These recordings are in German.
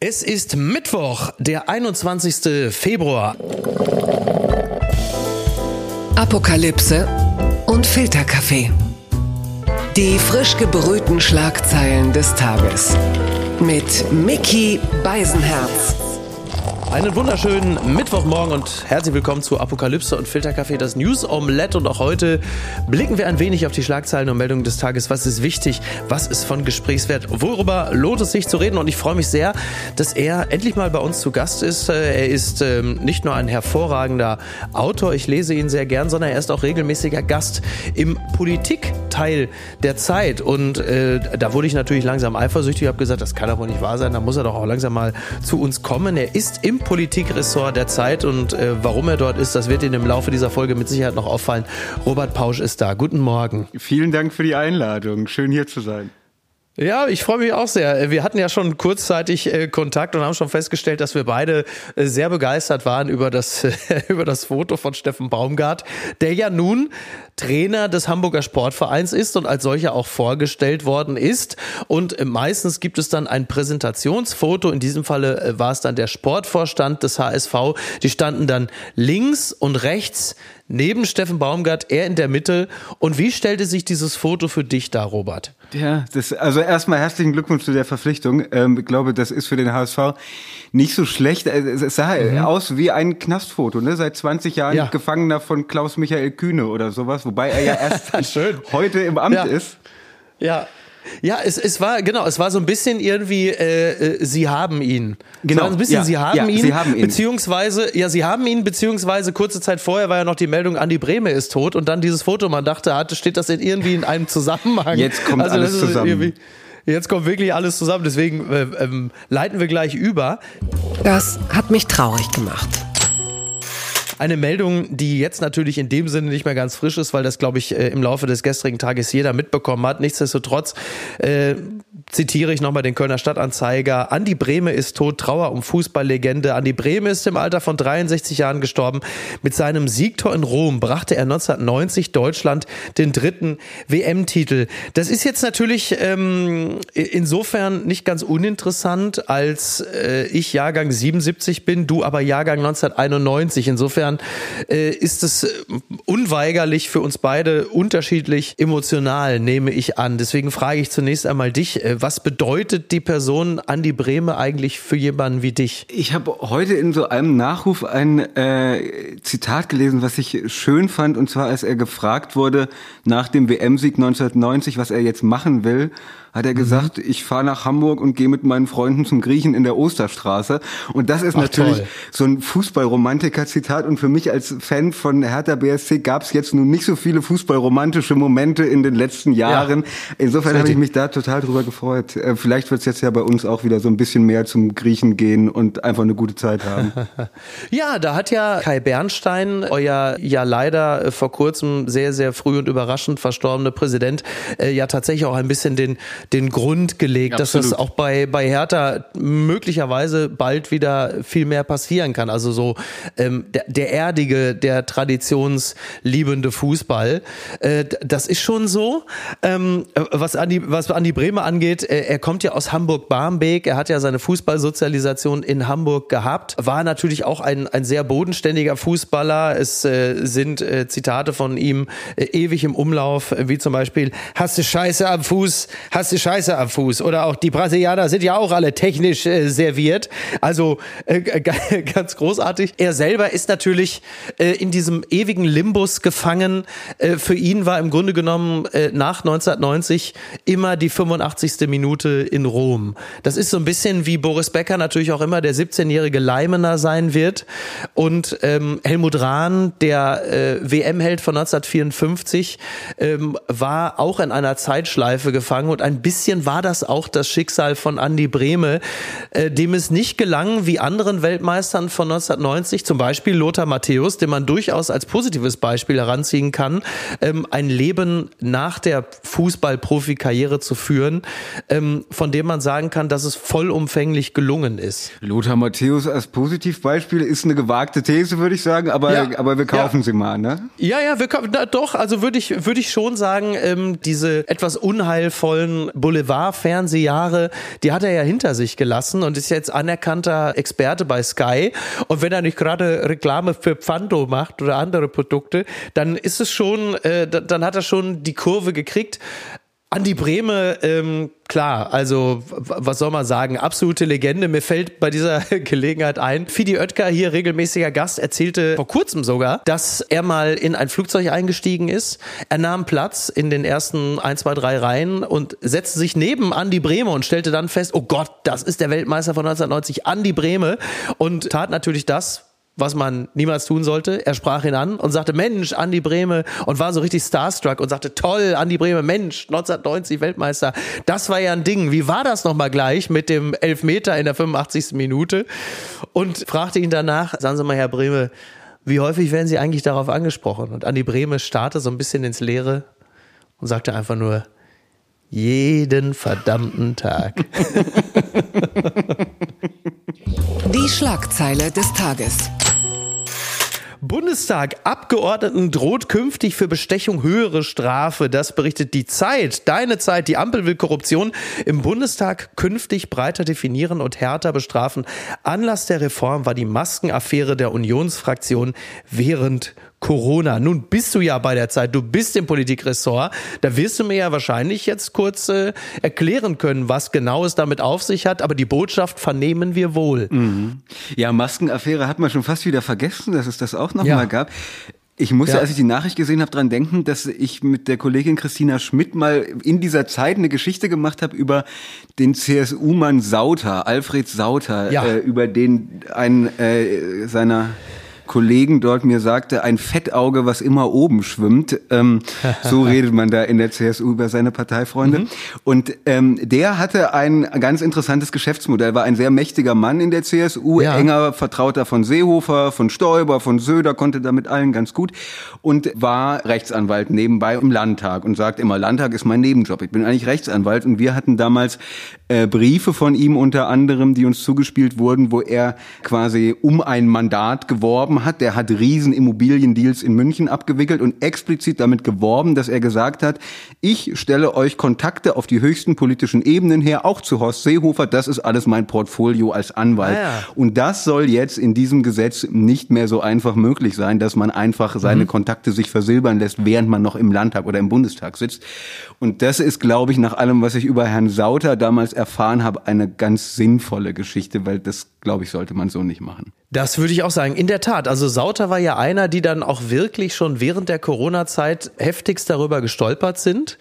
Es ist Mittwoch, der 21. Februar. Apokalypse und Filterkaffee. Die frisch gebrühten Schlagzeilen des Tages. Mit Mickey Beisenherz. Einen wunderschönen Mittwochmorgen und herzlich willkommen zu Apokalypse und Filterkaffee, das News Omelette. Und auch heute blicken wir ein wenig auf die Schlagzeilen und Meldungen des Tages. Was ist wichtig? Was ist von Gesprächswert? Worüber lohnt es sich zu reden? Und ich freue mich sehr, dass er endlich mal bei uns zu Gast ist. Er ist ähm, nicht nur ein hervorragender Autor, ich lese ihn sehr gern, sondern er ist auch regelmäßiger Gast im Politikteil der Zeit. Und äh, da wurde ich natürlich langsam eifersüchtig. Habe gesagt, das kann doch wohl nicht wahr sein. Da muss er doch auch langsam mal zu uns kommen. Er ist im Politikressort der Zeit und äh, warum er dort ist, das wird Ihnen im Laufe dieser Folge mit Sicherheit noch auffallen. Robert Pausch ist da. Guten Morgen. Vielen Dank für die Einladung. Schön hier zu sein. Ja, ich freue mich auch sehr. Wir hatten ja schon kurzzeitig äh, Kontakt und haben schon festgestellt, dass wir beide äh, sehr begeistert waren über das, über das Foto von Steffen Baumgart, der ja nun Trainer des Hamburger Sportvereins ist und als solcher auch vorgestellt worden ist. Und äh, meistens gibt es dann ein Präsentationsfoto. In diesem Falle war es dann der Sportvorstand des HSV. Die standen dann links und rechts neben Steffen Baumgart, er in der Mitte. Und wie stellte sich dieses Foto für dich dar, Robert? Ja, das, also erstmal herzlichen Glückwunsch zu der Verpflichtung. Ähm, ich glaube, das ist für den HSV nicht so schlecht. Es sah mhm. aus wie ein Knastfoto, ne? Seit 20 Jahren ja. Gefangener von Klaus Michael Kühne oder sowas, wobei er ja erst heute im Amt ja. ist. Ja, ja, es, es war, genau, es war so ein bisschen irgendwie, äh, äh sie haben ihn. Genau. ein bisschen, ja, sie, haben ja, ihn, sie haben ihn. Beziehungsweise, ja, sie haben ihn, beziehungsweise kurze Zeit vorher war ja noch die Meldung, Andi Breme ist tot und dann dieses Foto, man dachte, hatte, steht das in irgendwie in einem Zusammenhang. Jetzt kommt also, alles zusammen. Jetzt kommt wirklich alles zusammen, deswegen äh, ähm, leiten wir gleich über. Das hat mich traurig gemacht. Eine Meldung, die jetzt natürlich in dem Sinne nicht mehr ganz frisch ist, weil das, glaube ich, äh, im Laufe des gestrigen Tages jeder mitbekommen hat. Nichtsdestotrotz äh, zitiere ich nochmal den Kölner Stadtanzeiger. Andi Brehme ist tot, Trauer um Fußballlegende. Andi Brehme ist im Alter von 63 Jahren gestorben. Mit seinem Siegtor in Rom brachte er 1990 Deutschland den dritten WM-Titel. Das ist jetzt natürlich ähm, insofern nicht ganz uninteressant, als äh, ich Jahrgang 77 bin, du aber Jahrgang 1991. Insofern äh, ist es äh, unweigerlich für uns beide unterschiedlich emotional, nehme ich an. Deswegen frage ich zunächst einmal dich, äh, was bedeutet die Person Andi Brehme eigentlich für jemanden wie dich? Ich habe heute in so einem Nachruf ein äh, Zitat gelesen, was ich schön fand, und zwar als er gefragt wurde nach dem WM-Sieg 1990, was er jetzt machen will hat er gesagt, mhm. ich fahre nach Hamburg und gehe mit meinen Freunden zum Griechen in der Osterstraße. Und das ist Ach, natürlich toll. so ein Fußballromantiker-Zitat. Und für mich als Fan von Hertha BSC gab es jetzt nun nicht so viele fußballromantische Momente in den letzten Jahren. Ja. Insofern habe ich mich da total drüber gefreut. Äh, vielleicht wird es jetzt ja bei uns auch wieder so ein bisschen mehr zum Griechen gehen und einfach eine gute Zeit haben. ja, da hat ja Kai Bernstein, euer ja leider äh, vor kurzem sehr, sehr früh und überraschend verstorbene Präsident, äh, ja tatsächlich auch ein bisschen den den Grund gelegt, Absolut. dass das auch bei, bei Hertha möglicherweise bald wieder viel mehr passieren kann. Also so ähm, der, der erdige, der traditionsliebende Fußball. Äh, das ist schon so. Ähm, was Andi, was Andi Bremer angeht, äh, er kommt ja aus Hamburg-Barmbek. Er hat ja seine Fußballsozialisation in Hamburg gehabt. War natürlich auch ein, ein sehr bodenständiger Fußballer. Es äh, sind äh, Zitate von ihm äh, ewig im Umlauf, wie zum Beispiel, hast du Scheiße am Fuß, hast hast Scheiße am Fuß. Oder auch die Brasilianer sind ja auch alle technisch äh, serviert. Also äh, ganz großartig. Er selber ist natürlich äh, in diesem ewigen Limbus gefangen. Äh, für ihn war im Grunde genommen äh, nach 1990 immer die 85. Minute in Rom. Das ist so ein bisschen wie Boris Becker natürlich auch immer der 17-jährige Leimener sein wird. Und ähm, Helmut Rahn, der äh, WM-Held von 1954, ähm, war auch in einer Zeitschleife gefangen und ein ein bisschen war das auch das Schicksal von Andy Brehme, äh, dem es nicht gelang, wie anderen Weltmeistern von 1990, zum Beispiel Lothar Matthäus, den man durchaus als positives Beispiel heranziehen kann, ähm, ein Leben nach der Fußballprofikarriere zu führen, ähm, von dem man sagen kann, dass es vollumfänglich gelungen ist. Lothar Matthäus als Positivbeispiel ist eine gewagte These, würde ich sagen, aber, ja, aber wir kaufen ja. sie mal, ne? Ja, ja, wir kaufen, doch, also würde ich, würde ich schon sagen, ähm, diese etwas unheilvollen Boulevard-Fernsehjahre, die hat er ja hinter sich gelassen und ist jetzt anerkannter Experte bei Sky. Und wenn er nicht gerade Reklame für Pfando macht oder andere Produkte, dann ist es schon, äh, dann hat er schon die Kurve gekriegt. Andi Breme, ähm, klar, also was soll man sagen, absolute Legende. Mir fällt bei dieser Gelegenheit ein, Fidi Oetker, hier regelmäßiger Gast, erzählte vor kurzem sogar, dass er mal in ein Flugzeug eingestiegen ist. Er nahm Platz in den ersten ein, zwei, drei Reihen und setzte sich neben Andi Breme und stellte dann fest, oh Gott, das ist der Weltmeister von 1990, Andi Breme und tat natürlich das, was man niemals tun sollte. Er sprach ihn an und sagte, Mensch, Andi Breme und war so richtig starstruck und sagte, toll, Andi Breme, Mensch, 1990 Weltmeister. Das war ja ein Ding. Wie war das nochmal gleich mit dem Elfmeter in der 85. Minute? Und fragte ihn danach, sagen Sie mal, Herr Breme, wie häufig werden Sie eigentlich darauf angesprochen? Und Andi Breme starrte so ein bisschen ins Leere und sagte einfach nur, jeden verdammten Tag. Die Schlagzeile des Tages. Bundestag. Abgeordneten droht künftig für Bestechung höhere Strafe. Das berichtet die Zeit. Deine Zeit. Die Ampel will Korruption im Bundestag künftig breiter definieren und härter bestrafen. Anlass der Reform war die Maskenaffäre der Unionsfraktion während Corona. Nun bist du ja bei der Zeit, du bist im Politikressort. Da wirst du mir ja wahrscheinlich jetzt kurz äh, erklären können, was genau es damit auf sich hat. Aber die Botschaft vernehmen wir wohl. Mhm. Ja, Maskenaffäre hat man schon fast wieder vergessen, dass es das auch noch ja. mal gab. Ich musste, ja. als ich die Nachricht gesehen habe, dran denken, dass ich mit der Kollegin Christina Schmidt mal in dieser Zeit eine Geschichte gemacht habe über den CSU-Mann Sauter, Alfred Sauter, ja. äh, über den ein äh, seiner Kollegen dort mir sagte, ein Fettauge, was immer oben schwimmt. Ähm, so redet man da in der CSU über seine Parteifreunde. Mhm. Und ähm, der hatte ein ganz interessantes Geschäftsmodell, war ein sehr mächtiger Mann in der CSU, ja. enger Vertrauter von Seehofer, von Stoiber, von Söder, konnte damit allen ganz gut und war Rechtsanwalt nebenbei im Landtag und sagt immer, Landtag ist mein Nebenjob. Ich bin eigentlich Rechtsanwalt und wir hatten damals äh, Briefe von ihm unter anderem, die uns zugespielt wurden, wo er quasi um ein Mandat geworben hat. Der hat riesen Immobiliendeals in München abgewickelt und explizit damit geworben, dass er gesagt hat, ich stelle euch Kontakte auf die höchsten politischen Ebenen her, auch zu Horst Seehofer. Das ist alles mein Portfolio als Anwalt. Ah ja. Und das soll jetzt in diesem Gesetz nicht mehr so einfach möglich sein, dass man einfach seine mhm. Kontakte sich versilbern lässt, während man noch im Landtag oder im Bundestag sitzt. Und das ist, glaube ich, nach allem, was ich über Herrn Sauter damals erfahren habe, eine ganz sinnvolle Geschichte, weil das, glaube ich, sollte man so nicht machen. Das würde ich auch sagen. In der Tat. Also Sauter war ja einer, die dann auch wirklich schon während der Corona-Zeit heftigst darüber gestolpert sind.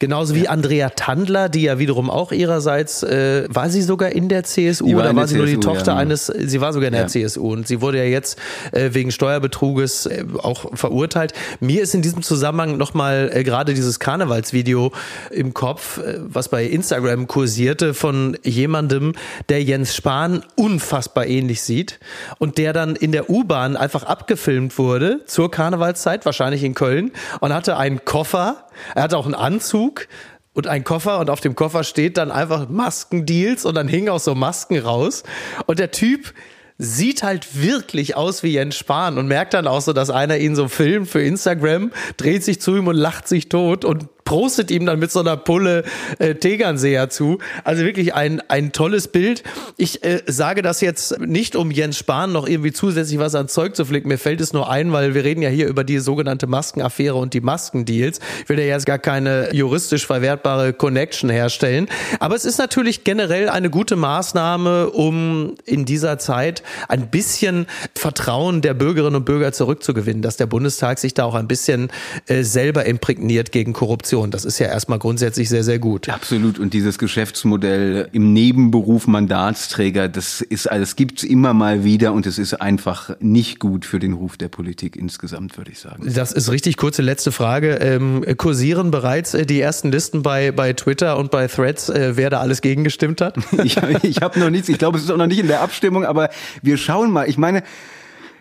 Genauso wie Andrea Tandler, die ja wiederum auch ihrerseits, äh, war sie sogar in der CSU oder war sie CSU, nur die Tochter ja. eines, sie war sogar in der ja. CSU und sie wurde ja jetzt äh, wegen Steuerbetruges äh, auch verurteilt. Mir ist in diesem Zusammenhang nochmal äh, gerade dieses Karnevalsvideo im Kopf, äh, was bei Instagram kursierte von jemandem, der Jens Spahn unfassbar ähnlich sieht und der dann in der U-Bahn einfach abgefilmt wurde zur Karnevalszeit, wahrscheinlich in Köln und hatte einen Koffer er hat auch einen Anzug und einen Koffer und auf dem Koffer steht dann einfach Maskendeals und dann hingen auch so Masken raus. Und der Typ sieht halt wirklich aus wie Jens Spahn und merkt dann auch so, dass einer ihn so filmt für Instagram, dreht sich zu ihm und lacht sich tot und prostet ihm dann mit so einer Pulle äh, Tegernseher zu. Also wirklich ein, ein tolles Bild. Ich äh, sage das jetzt nicht, um Jens Spahn noch irgendwie zusätzlich was an Zeug zu flicken. Mir fällt es nur ein, weil wir reden ja hier über die sogenannte Maskenaffäre und die Maskendeals. Ich will ja jetzt gar keine juristisch verwertbare Connection herstellen. Aber es ist natürlich generell eine gute Maßnahme, um in dieser Zeit ein bisschen Vertrauen der Bürgerinnen und Bürger zurückzugewinnen, dass der Bundestag sich da auch ein bisschen äh, selber imprägniert gegen Korruption. Position. Das ist ja erstmal grundsätzlich sehr, sehr gut. Absolut. Und dieses Geschäftsmodell im Nebenberuf Mandatsträger, das ist alles gibt's immer mal wieder und es ist einfach nicht gut für den Ruf der Politik insgesamt, würde ich sagen. Das ist richtig. Kurze letzte Frage. Ähm, kursieren bereits äh, die ersten Listen bei, bei Twitter und bei Threads, äh, wer da alles gegengestimmt hat? ich ich habe noch nichts. Ich glaube, es ist auch noch nicht in der Abstimmung, aber wir schauen mal. Ich meine,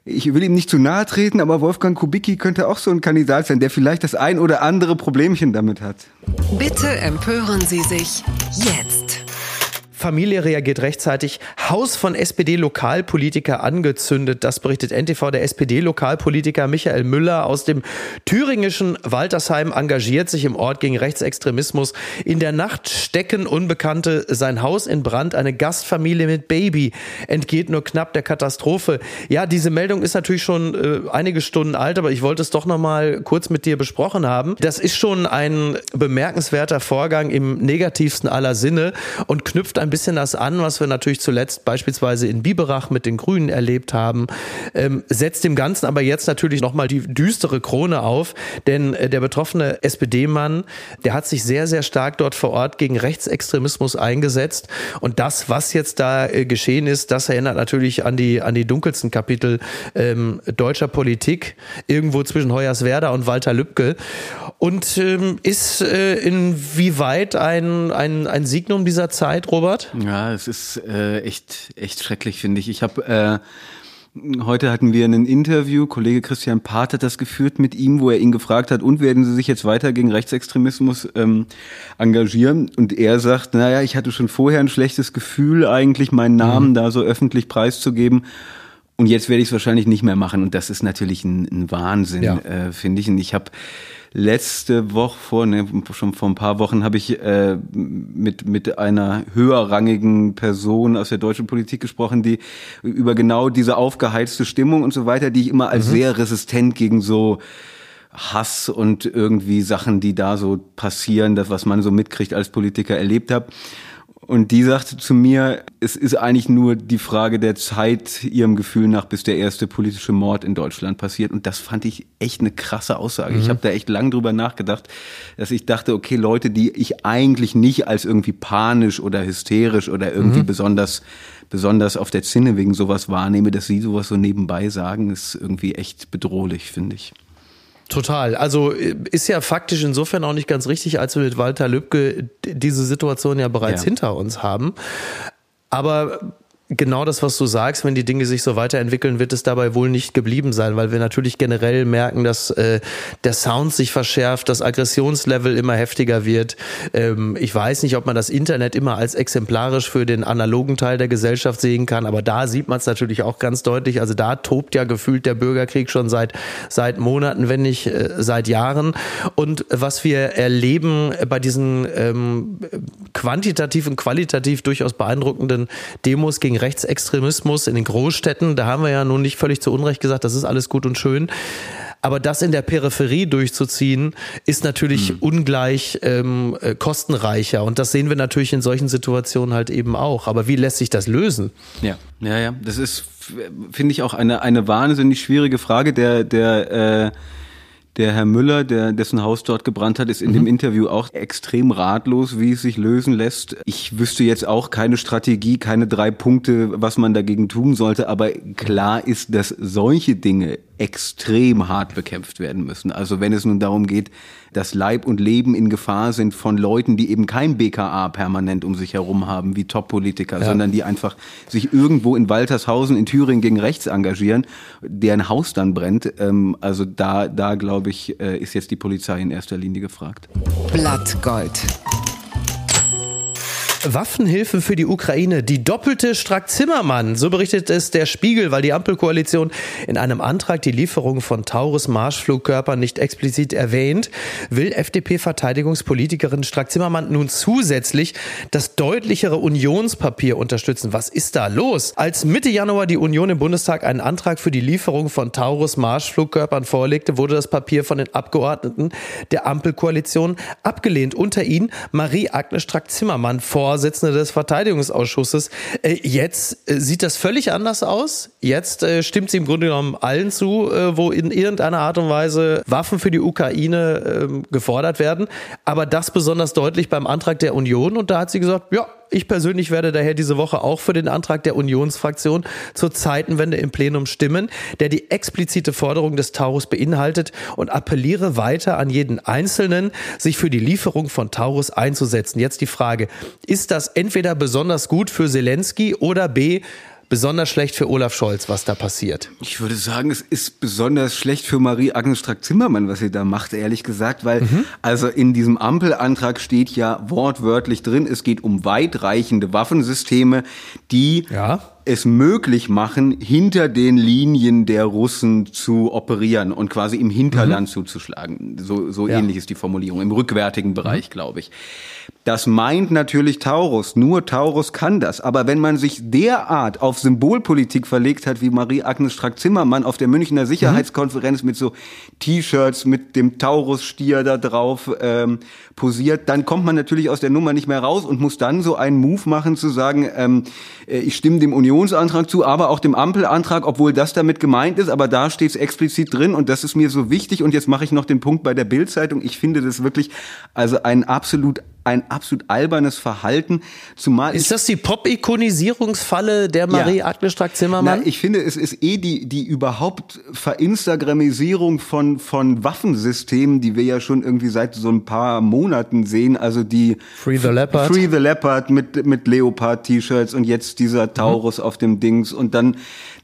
ich will ihm nicht zu nahe treten, aber Wolfgang Kubicki könnte auch so ein Kandidat sein, der vielleicht das ein oder andere Problemchen damit hat. Bitte empören Sie sich jetzt. Familie reagiert rechtzeitig. Haus von SPD-Lokalpolitiker angezündet. Das berichtet NTV. Der SPD-Lokalpolitiker Michael Müller aus dem thüringischen Waltersheim engagiert sich im Ort gegen Rechtsextremismus. In der Nacht stecken Unbekannte sein Haus in Brand. Eine Gastfamilie mit Baby entgeht nur knapp der Katastrophe. Ja, diese Meldung ist natürlich schon äh, einige Stunden alt, aber ich wollte es doch noch mal kurz mit dir besprochen haben. Das ist schon ein bemerkenswerter Vorgang im negativsten aller Sinne und knüpft ein bisschen das an, was wir natürlich zuletzt beispielsweise in Biberach mit den Grünen erlebt haben, ähm, setzt dem Ganzen aber jetzt natürlich nochmal die düstere Krone auf, denn äh, der betroffene SPD-Mann, der hat sich sehr, sehr stark dort vor Ort gegen Rechtsextremismus eingesetzt. Und das, was jetzt da äh, geschehen ist, das erinnert natürlich an die, an die dunkelsten Kapitel ähm, deutscher Politik, irgendwo zwischen Hoyerswerda und Walter Lübcke. Und ähm, ist äh, inwieweit ein, ein, ein Signum dieser Zeit, Robert? Ja, es ist äh, echt, echt schrecklich, finde ich. Ich habe äh, Heute hatten wir ein Interview, Kollege Christian Part hat das geführt mit ihm, wo er ihn gefragt hat, und werden Sie sich jetzt weiter gegen Rechtsextremismus ähm, engagieren? Und er sagt, naja, ich hatte schon vorher ein schlechtes Gefühl, eigentlich meinen Namen mhm. da so öffentlich preiszugeben. Und jetzt werde ich es wahrscheinlich nicht mehr machen. Und das ist natürlich ein, ein Wahnsinn, ja. äh, finde ich. Und ich habe letzte Woche vor, ne, schon vor ein paar Wochen habe ich äh, mit mit einer höherrangigen Person aus der deutschen Politik gesprochen, die über genau diese aufgeheizte Stimmung und so weiter, die ich immer als mhm. sehr resistent gegen so Hass und irgendwie Sachen, die da so passieren, das was man so mitkriegt als Politiker erlebt habe. Und die sagte zu mir, es ist eigentlich nur die Frage der Zeit, ihrem Gefühl nach, bis der erste politische Mord in Deutschland passiert. Und das fand ich echt eine krasse Aussage. Mhm. Ich habe da echt lang drüber nachgedacht, dass ich dachte, okay, Leute, die ich eigentlich nicht als irgendwie panisch oder hysterisch oder irgendwie mhm. besonders besonders auf der Zinne wegen sowas wahrnehme, dass sie sowas so nebenbei sagen, ist irgendwie echt bedrohlich, finde ich. Total. Also äh, ist ja faktisch insofern auch nicht ganz richtig, als wir mit Walter Lübcke diese Situation ja bereits ja. hinter uns haben. Aber genau das, was du sagst, wenn die Dinge sich so weiterentwickeln, wird es dabei wohl nicht geblieben sein, weil wir natürlich generell merken, dass äh, der Sound sich verschärft, das Aggressionslevel immer heftiger wird. Ähm, ich weiß nicht, ob man das Internet immer als exemplarisch für den analogen Teil der Gesellschaft sehen kann, aber da sieht man es natürlich auch ganz deutlich. Also da tobt ja gefühlt der Bürgerkrieg schon seit seit Monaten, wenn nicht äh, seit Jahren. Und was wir erleben bei diesen ähm, quantitativ und qualitativ durchaus beeindruckenden Demos gegen Rechtsextremismus in den Großstädten. Da haben wir ja nun nicht völlig zu Unrecht gesagt, das ist alles gut und schön. Aber das in der Peripherie durchzuziehen, ist natürlich mhm. ungleich ähm, äh, kostenreicher. Und das sehen wir natürlich in solchen Situationen halt eben auch. Aber wie lässt sich das lösen? Ja, ja, ja. Das ist, finde ich, auch eine, eine wahnsinnig schwierige Frage. Der, der äh der Herr Müller, der dessen Haus dort gebrannt hat, ist in mhm. dem Interview auch extrem ratlos, wie es sich lösen lässt. Ich wüsste jetzt auch keine Strategie, keine drei Punkte, was man dagegen tun sollte, aber klar ist, dass solche Dinge extrem hart bekämpft werden müssen. Also wenn es nun darum geht, dass Leib und Leben in Gefahr sind von Leuten, die eben kein BKA permanent um sich herum haben, wie Top-Politiker, ja. sondern die einfach sich irgendwo in Waltershausen in Thüringen gegen rechts engagieren, deren Haus dann brennt. Ähm, also da, da glaube ich, äh, ist jetzt die Polizei in erster Linie gefragt. Blattgold. Waffenhilfe für die Ukraine, die doppelte Strack-Zimmermann. So berichtet es der Spiegel, weil die Ampelkoalition in einem Antrag die Lieferung von Taurus-Marschflugkörpern nicht explizit erwähnt, will FDP-Verteidigungspolitikerin Strack-Zimmermann nun zusätzlich das deutlichere Unionspapier unterstützen. Was ist da los? Als Mitte Januar die Union im Bundestag einen Antrag für die Lieferung von Taurus-Marschflugkörpern vorlegte, wurde das Papier von den Abgeordneten der Ampelkoalition abgelehnt. Unter ihnen Marie-Agnes Strack-Zimmermann vor Vorsitzende des Verteidigungsausschusses. Äh, jetzt äh, sieht das völlig anders aus. Jetzt äh, stimmt sie im Grunde genommen allen zu, wo in irgendeiner Art und Weise Waffen für die Ukraine ähm, gefordert werden. Aber das besonders deutlich beim Antrag der Union. Und da hat sie gesagt, ja, ich persönlich werde daher diese Woche auch für den Antrag der Unionsfraktion zur Zeitenwende im Plenum stimmen, der die explizite Forderung des Taurus beinhaltet und appelliere weiter an jeden Einzelnen, sich für die Lieferung von Taurus einzusetzen. Jetzt die Frage, ist das entweder besonders gut für Zelensky oder B, besonders schlecht für Olaf Scholz, was da passiert? Ich würde sagen, es ist besonders schlecht für Marie-Agnes Strack-Zimmermann, was sie da macht, ehrlich gesagt, weil mhm. also in diesem Ampelantrag steht ja wortwörtlich drin, es geht um weitreichende Waffensysteme, die ja es möglich machen, hinter den Linien der Russen zu operieren und quasi im Hinterland mhm. zuzuschlagen. So, so ja. ähnlich ist die Formulierung, im rückwärtigen Bereich, mhm. glaube ich. Das meint natürlich Taurus. Nur Taurus kann das. Aber wenn man sich derart auf Symbolpolitik verlegt hat, wie Marie-Agnes Strack-Zimmermann auf der Münchner Sicherheitskonferenz mhm. mit so T-Shirts mit dem Taurus-Stier da drauf ähm, posiert, dann kommt man natürlich aus der Nummer nicht mehr raus und muss dann so einen Move machen zu sagen, ähm, äh, ich stimme dem Unionsantrag zu, aber auch dem Ampelantrag, obwohl das damit gemeint ist, aber da steht es explizit drin und das ist mir so wichtig. Und jetzt mache ich noch den Punkt bei der Bildzeitung. Ich finde das wirklich also ein absolut ein absolut albernes Verhalten. Zumal ist das die Pop-Ikonisierungsfalle der Marie-Agnes Strack-Zimmermann? ich finde, es ist eh die, die überhaupt Verinstagramisierung von, von Waffensystemen, die wir ja schon irgendwie seit so ein paar Monaten sehen. Also die Free the Leopard, Free the Leopard mit, mit Leopard-T-Shirts und jetzt dieser Taurus mhm. auf dem Dings und dann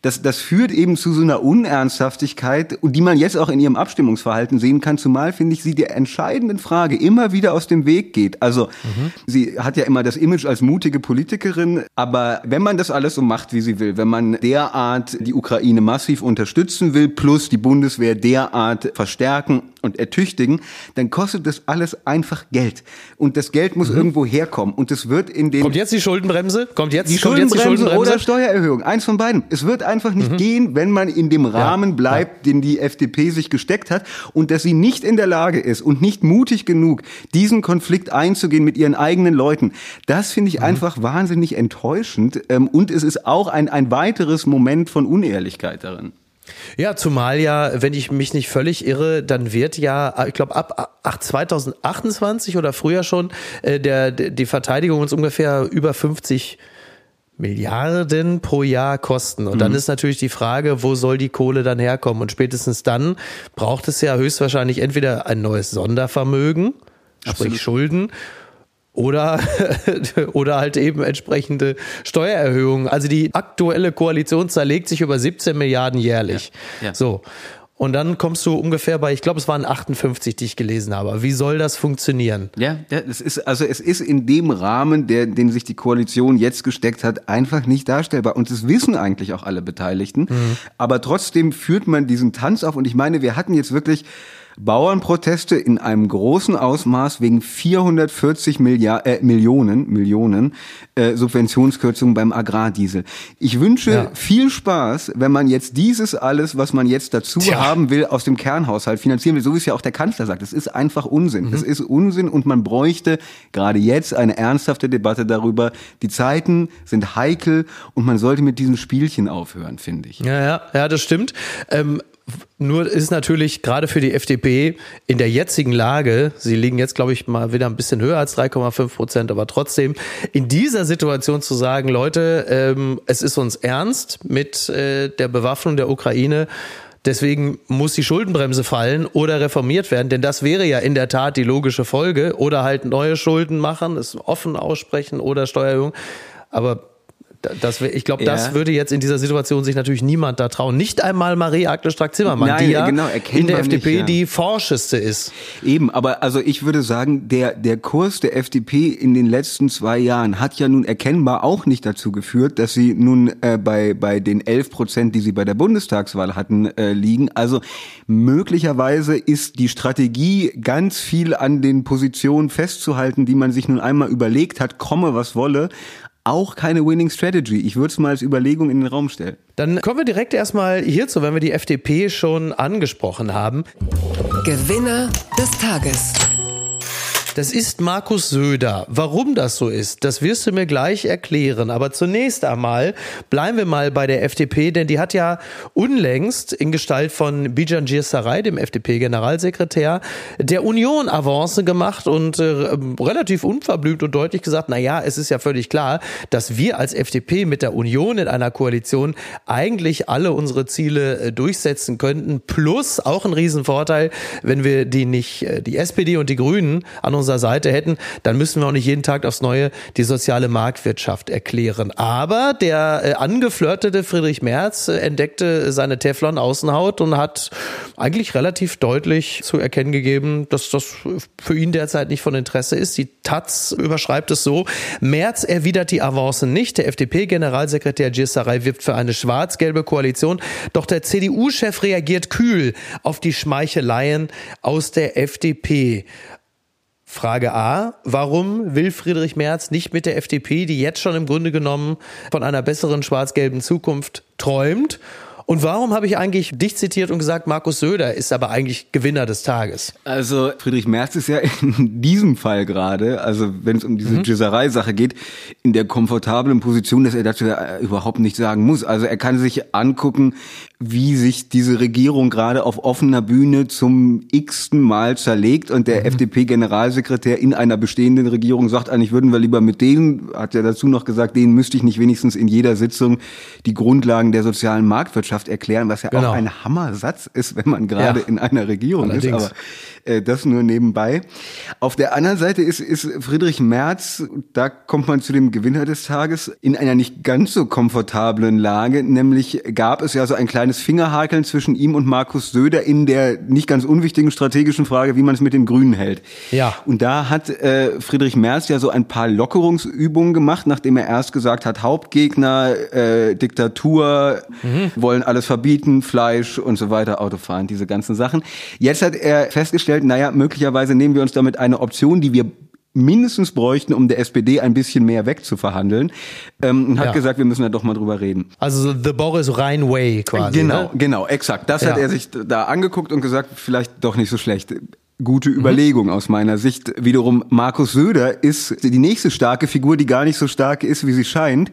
das, das führt eben zu so einer Unernsthaftigkeit, die man jetzt auch in ihrem Abstimmungsverhalten sehen kann, zumal, finde ich, sie der entscheidenden Frage immer wieder aus dem Weg geht. Also mhm. sie hat ja immer das Image als mutige Politikerin, aber wenn man das alles so macht, wie sie will, wenn man derart die Ukraine massiv unterstützen will, plus die Bundeswehr derart verstärken und ertüchtigen, dann kostet das alles einfach Geld. Und das Geld muss mhm. irgendwo herkommen. Und es wird in den... Kommt jetzt die Schuldenbremse? Kommt jetzt, die, Schuldenbremse, jetzt die Schuldenbremse oder Steuererhöhung? Eins von beiden. Es wird einfach nicht mhm. gehen, wenn man in dem Rahmen ja, bleibt, den die FDP sich gesteckt hat und dass sie nicht in der Lage ist und nicht mutig genug, diesen Konflikt einzugehen mit ihren eigenen Leuten. Das finde ich mhm. einfach wahnsinnig enttäuschend. Ähm, und es ist auch ein, ein weiteres Moment von Unehrlichkeit darin. Ja, zumal ja, wenn ich mich nicht völlig irre, dann wird ja, ich glaube ab 2028 oder früher schon, äh, der, die Verteidigung uns ungefähr über 50 Milliarden pro Jahr kosten. Und dann mhm. ist natürlich die Frage, wo soll die Kohle dann herkommen? Und spätestens dann braucht es ja höchstwahrscheinlich entweder ein neues Sondervermögen, Absolut. sprich Schulden, oder, oder halt eben entsprechende Steuererhöhungen. Also die aktuelle Koalition zerlegt sich über 17 Milliarden jährlich. Ja, ja. So. Und dann kommst du ungefähr bei, ich glaube, es waren 58, die ich gelesen habe. Wie soll das funktionieren? Ja, ja, es ist, also es ist in dem Rahmen, der, den sich die Koalition jetzt gesteckt hat, einfach nicht darstellbar. Und das wissen eigentlich auch alle Beteiligten. Mhm. Aber trotzdem führt man diesen Tanz auf. Und ich meine, wir hatten jetzt wirklich Bauernproteste in einem großen Ausmaß wegen 440 Milliard, äh, Millionen, Millionen äh, Subventionskürzungen beim Agrardiesel. Ich wünsche ja. viel Spaß, wenn man jetzt dieses alles, was man jetzt dazu Tja. haben will, aus dem Kernhaushalt finanzieren will, so wie es ja auch der Kanzler sagt. Es ist einfach Unsinn. Es mhm. ist Unsinn und man bräuchte gerade jetzt eine ernsthafte Debatte darüber. Die Zeiten sind heikel und man sollte mit diesen Spielchen aufhören, finde ich. Ja, ja, ja, das stimmt. Ähm, nur ist natürlich gerade für die FDP in der jetzigen Lage, sie liegen jetzt, glaube ich, mal wieder ein bisschen höher als 3,5 Prozent, aber trotzdem in dieser Situation zu sagen, Leute, ähm, es ist uns ernst mit äh, der Bewaffnung der Ukraine, Deswegen muss die Schuldenbremse fallen oder reformiert werden, denn das wäre ja in der Tat die logische Folge. Oder halt neue Schulden machen, es offen aussprechen oder Steuererhöhung. Aber das, ich glaube, das ja. würde jetzt in dieser Situation sich natürlich niemand da trauen. Nicht einmal Marie-Agnes Strack-Zimmermann, die ja genau, in der FDP nicht, ja. die forscheste ist. Eben, aber also ich würde sagen, der, der Kurs der FDP in den letzten zwei Jahren hat ja nun erkennbar auch nicht dazu geführt, dass sie nun äh, bei, bei den 11 Prozent, die sie bei der Bundestagswahl hatten, äh, liegen. Also möglicherweise ist die Strategie, ganz viel an den Positionen festzuhalten, die man sich nun einmal überlegt hat, komme was wolle, auch keine Winning Strategy. Ich würde es mal als Überlegung in den Raum stellen. Dann kommen wir direkt erstmal hierzu, wenn wir die FDP schon angesprochen haben. Gewinner des Tages. Das ist Markus Söder. Warum das so ist, das wirst du mir gleich erklären. Aber zunächst einmal bleiben wir mal bei der FDP, denn die hat ja unlängst in Gestalt von Bijan Sarai, dem FDP-Generalsekretär, der Union Avance gemacht und äh, relativ unverblümt und deutlich gesagt, na ja, es ist ja völlig klar, dass wir als FDP mit der Union in einer Koalition eigentlich alle unsere Ziele äh, durchsetzen könnten. Plus auch ein Riesenvorteil, wenn wir die nicht, äh, die SPD und die Grünen an uns unserer Seite hätten, dann müssen wir auch nicht jeden Tag aufs Neue die soziale Marktwirtschaft erklären. Aber der äh, angeflirtete Friedrich Merz äh, entdeckte seine Teflon-Außenhaut und hat eigentlich relativ deutlich zu erkennen gegeben, dass das für ihn derzeit nicht von Interesse ist. Die Taz überschreibt es so, Merz erwidert die Avancen nicht. Der FDP-Generalsekretär Gierserei wirbt für eine schwarz-gelbe Koalition. Doch der CDU-Chef reagiert kühl auf die Schmeicheleien aus der FDP. Frage A, warum will Friedrich Merz nicht mit der FDP, die jetzt schon im Grunde genommen von einer besseren schwarz-gelben Zukunft träumt? Und warum habe ich eigentlich dich zitiert und gesagt, Markus Söder ist aber eigentlich Gewinner des Tages? Also Friedrich Merz ist ja in diesem Fall gerade, also wenn es um diese mhm. Gisserei-Sache geht, in der komfortablen Position, dass er dazu überhaupt nicht sagen muss. Also er kann sich angucken, wie sich diese Regierung gerade auf offener Bühne zum x-ten Mal zerlegt und der mhm. FDP-Generalsekretär in einer bestehenden Regierung sagt, eigentlich würden wir lieber mit denen, hat er dazu noch gesagt, denen müsste ich nicht wenigstens in jeder Sitzung die Grundlagen der sozialen Marktwirtschaft erklären, was ja genau. auch ein Hammersatz ist, wenn man gerade ja. in einer Regierung Allerdings. ist. Aber äh, das nur nebenbei. Auf der anderen Seite ist, ist Friedrich Merz, da kommt man zu dem Gewinner des Tages, in einer nicht ganz so komfortablen Lage, nämlich gab es ja so ein kleines Fingerhakeln zwischen ihm und Markus Söder in der nicht ganz unwichtigen strategischen Frage, wie man es mit den Grünen hält. Ja. Und da hat äh, Friedrich Merz ja so ein paar Lockerungsübungen gemacht, nachdem er erst gesagt hat, Hauptgegner, äh, Diktatur, mhm. wollen alles verbieten, Fleisch und so weiter, Autofahren, diese ganzen Sachen. Jetzt hat er festgestellt, naja, möglicherweise nehmen wir uns damit eine Option, die wir mindestens bräuchten, um der SPD ein bisschen mehr wegzuverhandeln. Ähm, und hat ja. gesagt, wir müssen da doch mal drüber reden. Also the Boris Rhein Way quasi. Genau, ne? genau, exakt. Das ja. hat er sich da angeguckt und gesagt, vielleicht doch nicht so schlecht gute mhm. Überlegung aus meiner Sicht. Wiederum Markus Söder ist die nächste starke Figur, die gar nicht so stark ist, wie sie scheint,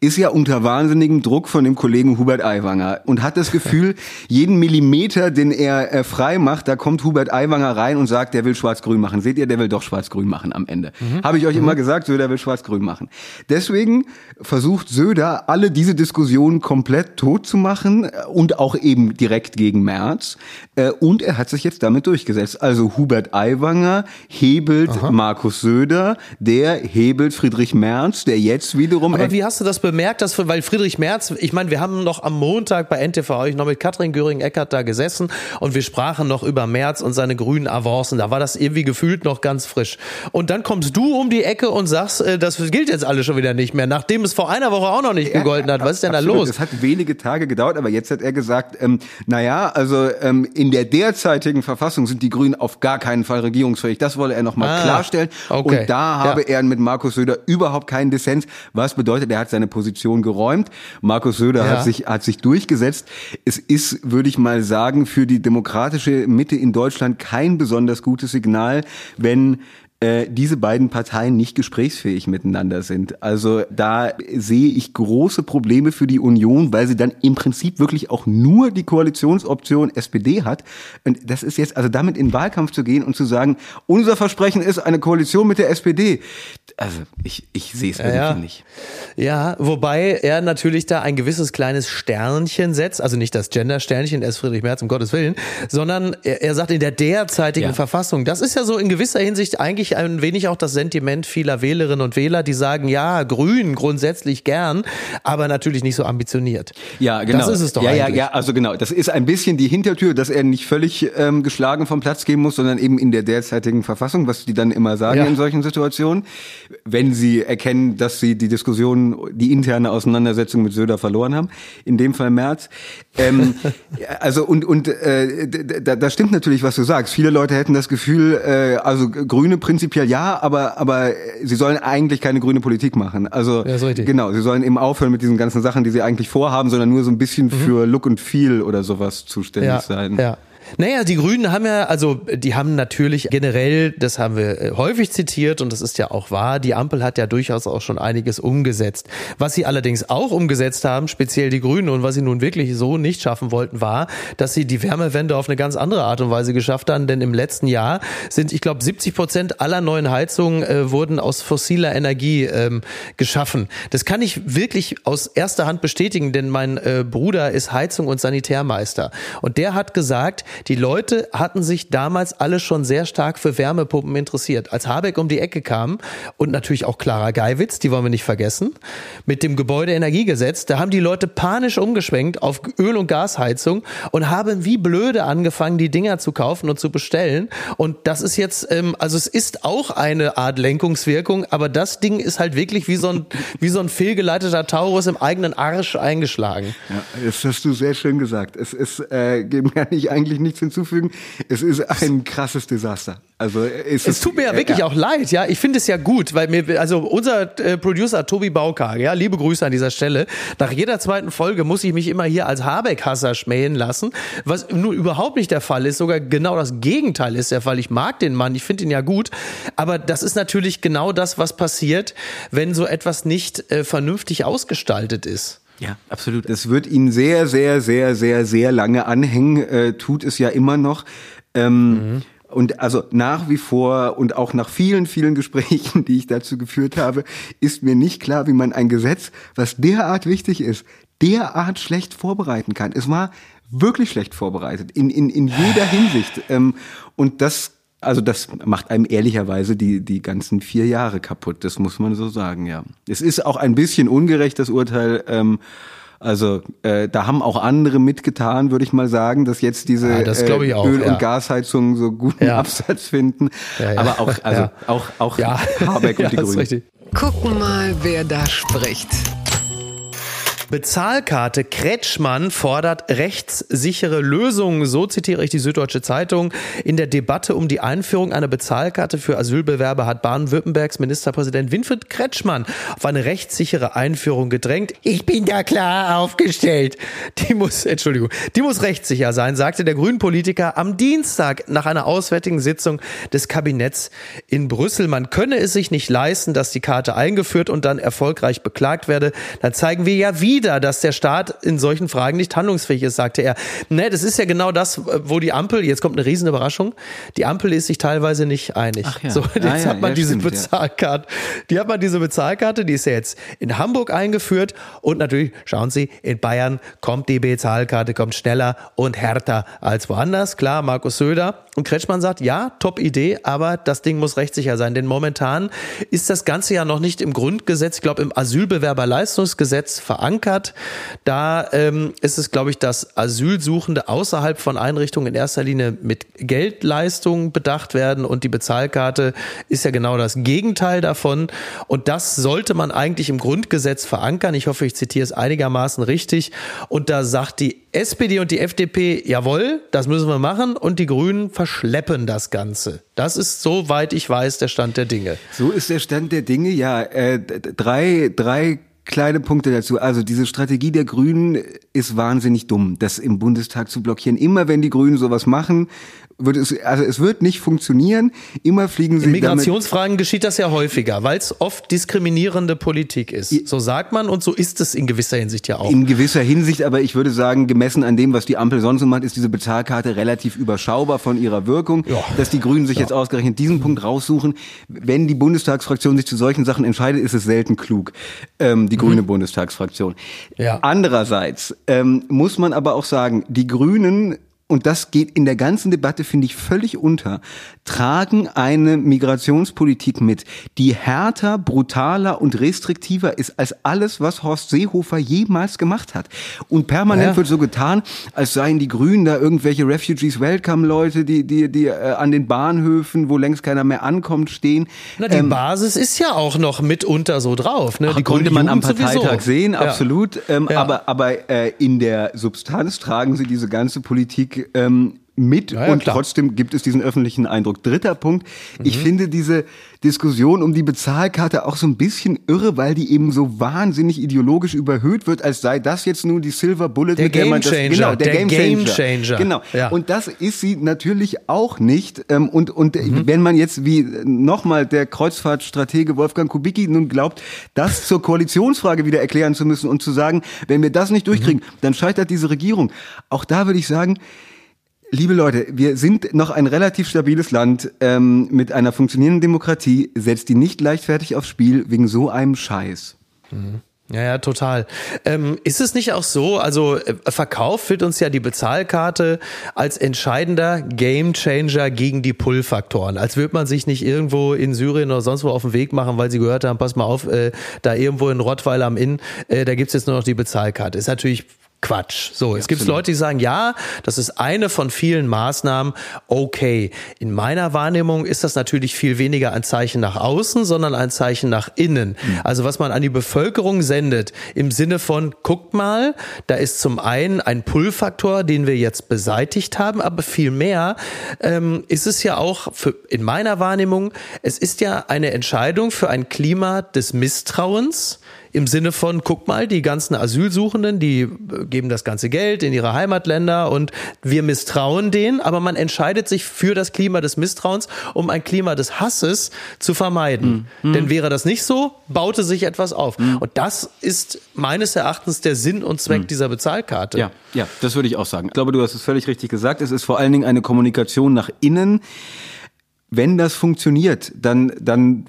ist ja unter wahnsinnigem Druck von dem Kollegen Hubert Aiwanger und hat das Gefühl, jeden Millimeter, den er äh, frei macht, da kommt Hubert Aiwanger rein und sagt, der will schwarz-grün machen. Seht ihr, der will doch schwarz-grün machen am Ende. Mhm. Habe ich euch mhm. immer gesagt, Söder will schwarz-grün machen. Deswegen versucht Söder, alle diese Diskussionen komplett tot zu machen äh, und auch eben direkt gegen Merz. Äh, und er hat sich jetzt damit durchgesetzt. Also also Hubert Aiwanger hebelt Aha. Markus Söder, der hebelt Friedrich Merz, der jetzt wiederum. Aber wie hast du das bemerkt, dass, weil Friedrich Merz, ich meine, wir haben noch am Montag bei NTV euch noch mit Katrin Göring-Eckert da gesessen und wir sprachen noch über Merz und seine grünen Avancen. Da war das irgendwie gefühlt noch ganz frisch. Und dann kommst du um die Ecke und sagst, äh, das gilt jetzt alles schon wieder nicht mehr, nachdem es vor einer Woche auch noch nicht gegolten hat. Was ist denn da los? Es hat wenige Tage gedauert, aber jetzt hat er gesagt, ähm, naja, also ähm, in der derzeitigen Verfassung sind die Grünen auf auf gar keinen Fall regierungsfähig. Das wolle er nochmal ah, klarstellen. Okay. Und da habe ja. er mit Markus Söder überhaupt keinen Dissens. Was bedeutet, er hat seine Position geräumt. Markus Söder ja. hat sich, hat sich durchgesetzt. Es ist, würde ich mal sagen, für die demokratische Mitte in Deutschland kein besonders gutes Signal, wenn äh, diese beiden Parteien nicht gesprächsfähig miteinander sind. Also da sehe ich große Probleme für die Union, weil sie dann im Prinzip wirklich auch nur die Koalitionsoption SPD hat. Und das ist jetzt, also damit in Wahlkampf zu gehen und zu sagen, unser Versprechen ist eine Koalition mit der SPD. Also ich, ich sehe es irgendwie ja, nicht. Ja, wobei er natürlich da ein gewisses kleines Sternchen setzt, also nicht das Gender-Sternchen, er ist Friedrich Merz, um Gottes Willen, sondern er, er sagt in der derzeitigen ja. Verfassung, das ist ja so in gewisser Hinsicht eigentlich ein wenig auch das Sentiment vieler Wählerinnen und Wähler, die sagen, ja, grün grundsätzlich gern, aber natürlich nicht so ambitioniert. Ja, genau. Das ist es doch ja, eigentlich. Ja, ja, also genau. Das ist ein bisschen die Hintertür, dass er nicht völlig ähm, geschlagen vom Platz gehen muss, sondern eben in der derzeitigen Verfassung, was die dann immer sagen ja. in solchen Situationen, wenn sie erkennen, dass sie die Diskussion, die interne Auseinandersetzung mit Söder verloren haben. In dem Fall März. Ähm, also und und äh, da, da stimmt natürlich, was du sagst. Viele Leute hätten das Gefühl, äh, also Grüne Prinzip prinzipiell ja, aber, aber sie sollen eigentlich keine grüne Politik machen. Also ja, genau, sie sollen eben aufhören mit diesen ganzen Sachen, die sie eigentlich vorhaben, sondern nur so ein bisschen mhm. für Look und Feel oder sowas zuständig ja, sein. Ja. Naja, die Grünen haben ja, also die haben natürlich generell, das haben wir äh, häufig zitiert und das ist ja auch wahr, die Ampel hat ja durchaus auch schon einiges umgesetzt. Was sie allerdings auch umgesetzt haben, speziell die Grünen und was sie nun wirklich so nicht schaffen wollten, war, dass sie die Wärmewende auf eine ganz andere Art und Weise geschafft haben, denn im letzten Jahr sind, ich glaube, 70 Prozent aller neuen Heizungen äh, wurden aus fossiler Energie ähm, geschaffen. Das kann ich wirklich aus erster Hand bestätigen, denn mein äh, Bruder ist Heizung und Sanitärmeister und der hat gesagt, die Leute hatten sich damals alle schon sehr stark für Wärmepumpen interessiert. Als Habeck um die Ecke kam und natürlich auch Clara Geiwitz, die wollen wir nicht vergessen, mit dem Gebäudeenergiegesetz, da haben die Leute panisch umgeschwenkt auf Öl- und Gasheizung und haben wie blöde angefangen, die Dinger zu kaufen und zu bestellen. Und das ist jetzt, ähm, also es ist auch eine Art Lenkungswirkung, aber das Ding ist halt wirklich wie so ein, wie so ein fehlgeleiteter Taurus im eigenen Arsch eingeschlagen. Ja, das hast du sehr schön gesagt. Es ist, äh, kann ich eigentlich nichts hinzufügen. Es ist ein krasses Desaster. Also es, es tut mir ja wirklich ja. auch leid, ja. Ich finde es ja gut, weil mir, also unser äh, Producer Tobi Baukage, ja, liebe Grüße an dieser Stelle. Nach jeder zweiten Folge muss ich mich immer hier als Habeck-Hasser schmähen lassen, was nun überhaupt nicht der Fall ist. Sogar genau das Gegenteil ist der Fall. Ich mag den Mann, ich finde ihn ja gut, aber das ist natürlich genau das, was passiert, wenn so etwas nicht äh, vernünftig ausgestaltet ist. Ja, absolut. Es wird ihn sehr, sehr, sehr, sehr, sehr lange anhängen, äh, tut es ja immer noch. Ähm, mhm. Und also nach wie vor und auch nach vielen, vielen Gesprächen, die ich dazu geführt habe, ist mir nicht klar, wie man ein Gesetz, was derart wichtig ist, derart schlecht vorbereiten kann. Es war wirklich schlecht vorbereitet, in, in, in jeder Hinsicht. Ähm, und das, also das macht einem ehrlicherweise die, die ganzen vier Jahre kaputt, das muss man so sagen, ja. Es ist auch ein bisschen ungerecht, das Urteil. Ähm, also äh, da haben auch andere mitgetan, würde ich mal sagen, dass jetzt diese ja, das äh, auch, Öl- ja. und Gasheizungen so guten ja. Absatz finden. Aber auch, also auch, auch Habeck und die Grünen. Gucken mal, wer da spricht. Bezahlkarte. Kretschmann fordert rechtssichere Lösungen. So zitiere ich die Süddeutsche Zeitung. In der Debatte um die Einführung einer Bezahlkarte für Asylbewerber hat Baden-Württembergs Ministerpräsident Winfried Kretschmann auf eine rechtssichere Einführung gedrängt. Ich bin da klar aufgestellt. Die muss, Entschuldigung, die muss rechtssicher sein, sagte der Grünen-Politiker am Dienstag nach einer auswärtigen Sitzung des Kabinetts in Brüssel. Man könne es sich nicht leisten, dass die Karte eingeführt und dann erfolgreich beklagt werde. Dann zeigen wir ja wieder, wieder, dass der Staat in solchen Fragen nicht handlungsfähig ist, sagte er. Ne, das ist ja genau das, wo die Ampel, jetzt kommt eine riesen Überraschung, die Ampel ist sich teilweise nicht einig. Ach ja. So, jetzt ah, ja, hat man ja, diese stimmt, Bezahlkarte, die hat man diese Bezahlkarte, die ist ja jetzt in Hamburg eingeführt und natürlich, schauen Sie, in Bayern kommt die Bezahlkarte, kommt schneller und härter als woanders. Klar, Markus Söder und Kretschmann sagt, ja, top Idee, aber das Ding muss rechtssicher sein, denn momentan ist das Ganze ja noch nicht im Grundgesetz, ich glaube im Asylbewerberleistungsgesetz verankert hat. Da ähm, ist es, glaube ich, dass Asylsuchende außerhalb von Einrichtungen in erster Linie mit Geldleistungen bedacht werden und die Bezahlkarte ist ja genau das Gegenteil davon. Und das sollte man eigentlich im Grundgesetz verankern. Ich hoffe, ich zitiere es einigermaßen richtig. Und da sagt die SPD und die FDP, jawohl, das müssen wir machen. Und die Grünen verschleppen das Ganze. Das ist, soweit ich weiß, der Stand der Dinge. So ist der Stand der Dinge, ja. Äh, drei, drei kleine Punkte dazu. Also diese Strategie der Grünen ist wahnsinnig dumm, das im Bundestag zu blockieren. Immer wenn die Grünen sowas machen, wird es, also es wird nicht funktionieren. Immer fliegen sie. In Migrationsfragen geschieht das ja häufiger, weil es oft diskriminierende Politik ist. So sagt man und so ist es in gewisser Hinsicht ja auch. In gewisser Hinsicht, aber ich würde sagen, gemessen an dem, was die Ampel sonst so macht, ist diese Bezahlkarte relativ überschaubar von ihrer Wirkung. Ja. Dass die Grünen sich ja. jetzt ausgerechnet diesen Punkt raussuchen. Wenn die Bundestagsfraktion sich zu solchen Sachen entscheidet, ist es selten klug. Ähm, die mhm. grüne Bundestagsfraktion. Ja. Andererseits ähm, muss man aber auch sagen, die Grünen und das geht in der ganzen Debatte, finde ich, völlig unter, tragen eine Migrationspolitik mit, die härter, brutaler und restriktiver ist als alles, was Horst Seehofer jemals gemacht hat. Und permanent ja. wird so getan, als seien die Grünen da irgendwelche Refugees Welcome Leute, die, die, die äh, an den Bahnhöfen, wo längst keiner mehr ankommt, stehen. Na, die ähm, Basis ist ja auch noch mitunter so drauf. Ne? Die konnte man am Parteitag sowieso. sehen, absolut. Ja. Ähm, ja. Aber, aber äh, in der Substanz tragen sie diese ganze Politik ähm, mit ja, ja, und klar. trotzdem gibt es diesen öffentlichen Eindruck. Dritter Punkt, mhm. ich finde diese Diskussion um die Bezahlkarte auch so ein bisschen irre, weil die eben so wahnsinnig ideologisch überhöht wird, als sei das jetzt nun die Silver Bullet, der mit der man das genau, der, der Game, Game Changer. Changer. Genau. Ja. Und das ist sie natürlich auch nicht. Ähm, und und mhm. wenn man jetzt wie nochmal der Kreuzfahrtstratege Wolfgang Kubicki nun glaubt, das zur Koalitionsfrage wieder erklären zu müssen und zu sagen, wenn wir das nicht durchkriegen, mhm. dann scheitert diese Regierung. Auch da würde ich sagen, Liebe Leute, wir sind noch ein relativ stabiles Land ähm, mit einer funktionierenden Demokratie. Setzt die nicht leichtfertig aufs Spiel wegen so einem Scheiß. Mhm. Ja, ja, total. Ähm, ist es nicht auch so, also äh, verkauft wird uns ja die Bezahlkarte als entscheidender Gamechanger gegen die Pull-Faktoren. Als würde man sich nicht irgendwo in Syrien oder sonst wo auf den Weg machen, weil sie gehört haben, pass mal auf, äh, da irgendwo in Rottweiler am Inn, äh, da gibt's jetzt nur noch die Bezahlkarte. Ist natürlich Quatsch. So, es gibt Leute, die sagen, ja, das ist eine von vielen Maßnahmen. Okay, in meiner Wahrnehmung ist das natürlich viel weniger ein Zeichen nach außen, sondern ein Zeichen nach innen. Mhm. Also was man an die Bevölkerung sendet im Sinne von, guckt mal, da ist zum einen ein Pull-Faktor, den wir jetzt beseitigt haben, aber viel mehr ähm, ist es ja auch für, in meiner Wahrnehmung, es ist ja eine Entscheidung für ein Klima des Misstrauens im Sinne von, guck mal, die ganzen Asylsuchenden, die äh, geben das ganze Geld in ihre Heimatländer und wir misstrauen denen, aber man entscheidet sich für das Klima des Misstrauens, um ein Klima des Hasses zu vermeiden. Mhm. Denn wäre das nicht so, baute sich etwas auf. Mhm. Und das ist meines Erachtens der Sinn und Zweck mhm. dieser Bezahlkarte. Ja, ja, das würde ich auch sagen. Ich glaube, du hast es völlig richtig gesagt. Es ist vor allen Dingen eine Kommunikation nach innen wenn das funktioniert, dann, dann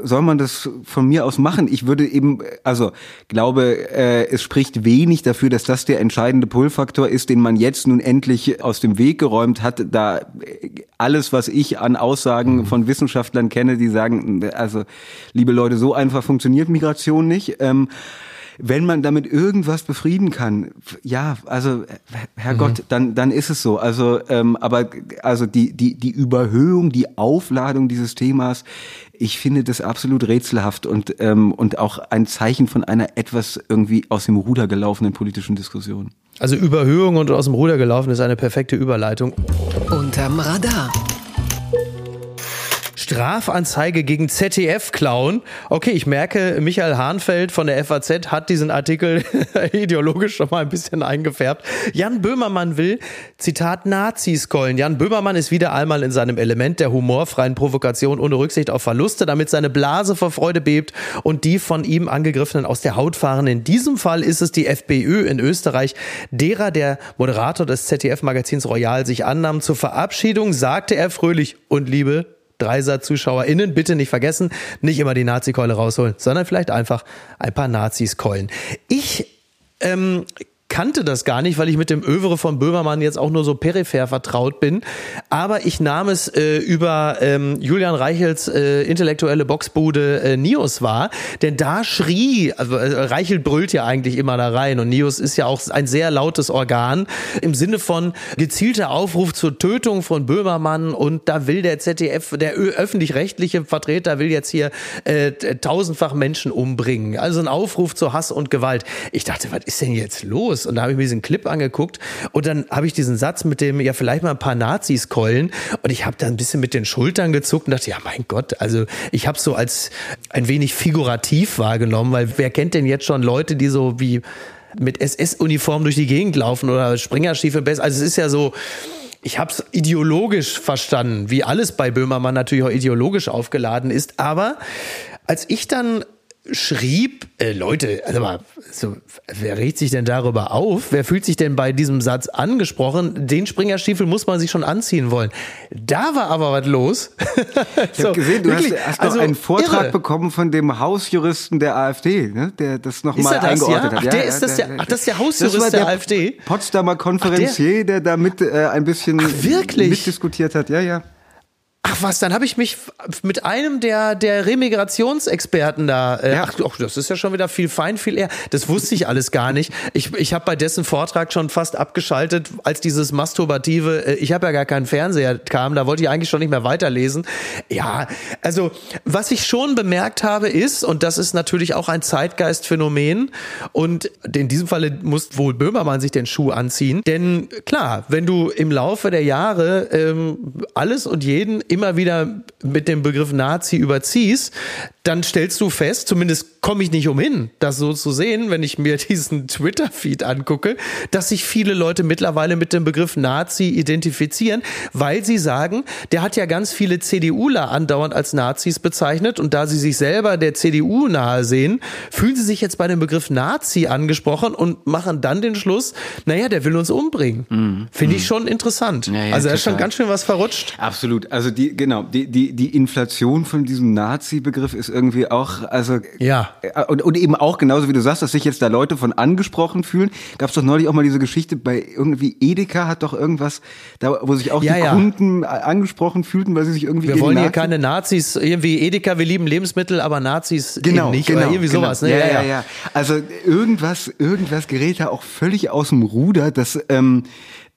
soll man das von mir aus machen. Ich würde eben, also glaube, äh, es spricht wenig dafür, dass das der entscheidende Pull-Faktor ist, den man jetzt nun endlich aus dem Weg geräumt hat. Da alles, was ich an Aussagen mhm. von Wissenschaftlern kenne, die sagen, also liebe Leute, so einfach funktioniert Migration nicht. Ähm, wenn man damit irgendwas befrieden kann, ja, also Herrgott, mhm. dann dann ist es so. Also ähm, aber also die die die Überhöhung, die Aufladung dieses Themas, ich finde das absolut rätselhaft und ähm, und auch ein Zeichen von einer etwas irgendwie aus dem Ruder gelaufenen politischen Diskussion. Also Überhöhung und aus dem Ruder gelaufen ist eine perfekte Überleitung. Unterm Radar. Strafanzeige gegen ZDF-Clown. Okay, ich merke, Michael Hahnfeld von der FAZ hat diesen Artikel ideologisch schon mal ein bisschen eingefärbt. Jan Böhmermann will, Zitat, Nazis kollen. Jan Böhmermann ist wieder einmal in seinem Element der humorfreien Provokation ohne Rücksicht auf Verluste, damit seine Blase vor Freude bebt und die von ihm angegriffenen aus der Haut fahren. In diesem Fall ist es die FPÖ in Österreich, derer der Moderator des ZDF-Magazins Royal sich annahm. Zur Verabschiedung sagte er fröhlich und liebe Dreisat-ZuschauerInnen, bitte nicht vergessen, nicht immer die Nazi-Keule rausholen, sondern vielleicht einfach ein paar Nazis keulen. Ich ähm, kannte das gar nicht, weil ich mit dem Övre von Böhmermann jetzt auch nur so peripher vertraut bin. Aber ich nahm es äh, über ähm, Julian Reichels äh, intellektuelle Boxbude äh, Nios wahr. Denn da schrie, also äh, Reichel brüllt ja eigentlich immer da rein und Nios ist ja auch ein sehr lautes Organ im Sinne von gezielter Aufruf zur Tötung von Böhmermann und da will der ZDF, der öffentlich-rechtliche Vertreter will jetzt hier äh, tausendfach Menschen umbringen. Also ein Aufruf zu Hass und Gewalt. Ich dachte, was ist denn jetzt los? Los? Und da habe ich mir diesen Clip angeguckt und dann habe ich diesen Satz mit dem, ja, vielleicht mal ein paar Nazis keulen und ich habe da ein bisschen mit den Schultern gezuckt und dachte, ja, mein Gott, also ich habe so als ein wenig figurativ wahrgenommen, weil wer kennt denn jetzt schon Leute, die so wie mit SS-Uniform durch die Gegend laufen oder Springerstiefel besser. Also es ist ja so, ich habe es ideologisch verstanden, wie alles bei Böhmermann natürlich auch ideologisch aufgeladen ist. Aber als ich dann schrieb, äh, Leute, also mal, so, wer regt sich denn darüber auf? Wer fühlt sich denn bei diesem Satz angesprochen? Den Springerstiefel muss man sich schon anziehen wollen. Da war aber was los. ich so, habe gesehen, du wirklich, hast, hast also einen Vortrag irre. bekommen von dem Hausjuristen der AfD, ne? der das nochmal eingeordnet ja? hat. Ach, der ja, ist das der, ach, das ist der Hausjurist der, der, AfD? Potsdamer Konferencier, der, der da mit äh, ein bisschen ach, mitdiskutiert hat. Ja, ja. Ach was, dann habe ich mich mit einem der der Remigrationsexperten da. Äh, ja. Ach, ach, das ist ja schon wieder viel fein, viel eher. Das wusste ich alles gar nicht. Ich, ich habe bei dessen Vortrag schon fast abgeschaltet, als dieses masturbative. Äh, ich habe ja gar keinen Fernseher kam. Da wollte ich eigentlich schon nicht mehr weiterlesen. Ja, also was ich schon bemerkt habe ist, und das ist natürlich auch ein Zeitgeistphänomen. Und in diesem Falle muss wohl Böhmermann sich den Schuh anziehen, denn klar, wenn du im Laufe der Jahre ähm, alles und jeden immer wieder mit dem Begriff Nazi überziehst, dann stellst du fest, zumindest komme ich nicht umhin, das so zu sehen, wenn ich mir diesen Twitter-Feed angucke, dass sich viele Leute mittlerweile mit dem Begriff Nazi identifizieren, weil sie sagen, der hat ja ganz viele CDUler andauernd als Nazis bezeichnet und da sie sich selber der CDU nahe sehen, fühlen sie sich jetzt bei dem Begriff Nazi angesprochen und machen dann den Schluss, naja, der will uns umbringen. Mhm. Finde ich mhm. schon interessant. Ja, ja, also da ist schon ganz schön was verrutscht. Absolut. Also die, genau, die, die die, die Inflation von diesem Nazi-Begriff ist irgendwie auch, also ja. Äh, und, und eben auch genauso wie du sagst, dass sich jetzt da Leute von angesprochen fühlen. Gab es doch neulich auch mal diese Geschichte bei irgendwie Edeka hat doch irgendwas, da wo sich auch Ja, die ja. Kunden angesprochen fühlten, weil sie sich irgendwie Wir wollen hier Nazis- keine Nazis, irgendwie Edeka, wir lieben Lebensmittel, aber Nazis Genau, nicht genau, oder irgendwie genau. sowas. Ne? Ja, ja, ja, Also irgendwas, irgendwas gerät da auch völlig aus dem Ruder, dass ähm,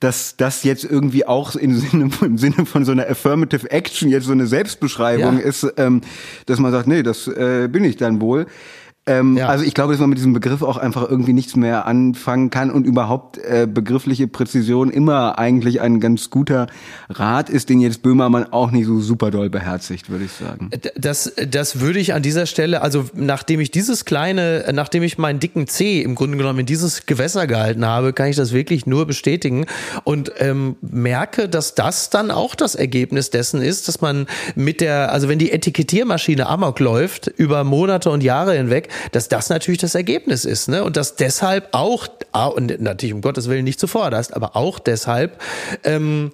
dass das jetzt irgendwie auch im Sinne, im Sinne von so einer Affirmative Action jetzt so eine Selbstbeschreibung Ja. ist, ähm, dass man sagt, nee, das äh, bin ich dann wohl. Ähm, Ja. Also ich glaube, dass man mit diesem Begriff auch einfach irgendwie nichts mehr anfangen kann und überhaupt äh, begriffliche Präzision immer eigentlich ein ganz guter Rat ist, den jetzt Böhmermann auch nicht so super doll beherzigt, würde ich sagen. Das, das würde ich an dieser Stelle, also nachdem ich dieses kleine, nachdem ich meinen dicken C im Grunde genommen in dieses Gewässer gehalten habe, kann ich das wirklich nur bestätigen und ähm, merke, dass das dann auch das Ergebnis dessen ist, dass man mit der, also wenn die Etikettiermaschine Amok läuft über Monate und Jahre hinweg, dass das natürlich das Ergebnis ist, ne? Und dass deshalb auch, ah, und natürlich um Gottes Willen nicht zuvorderst, aber auch deshalb ähm,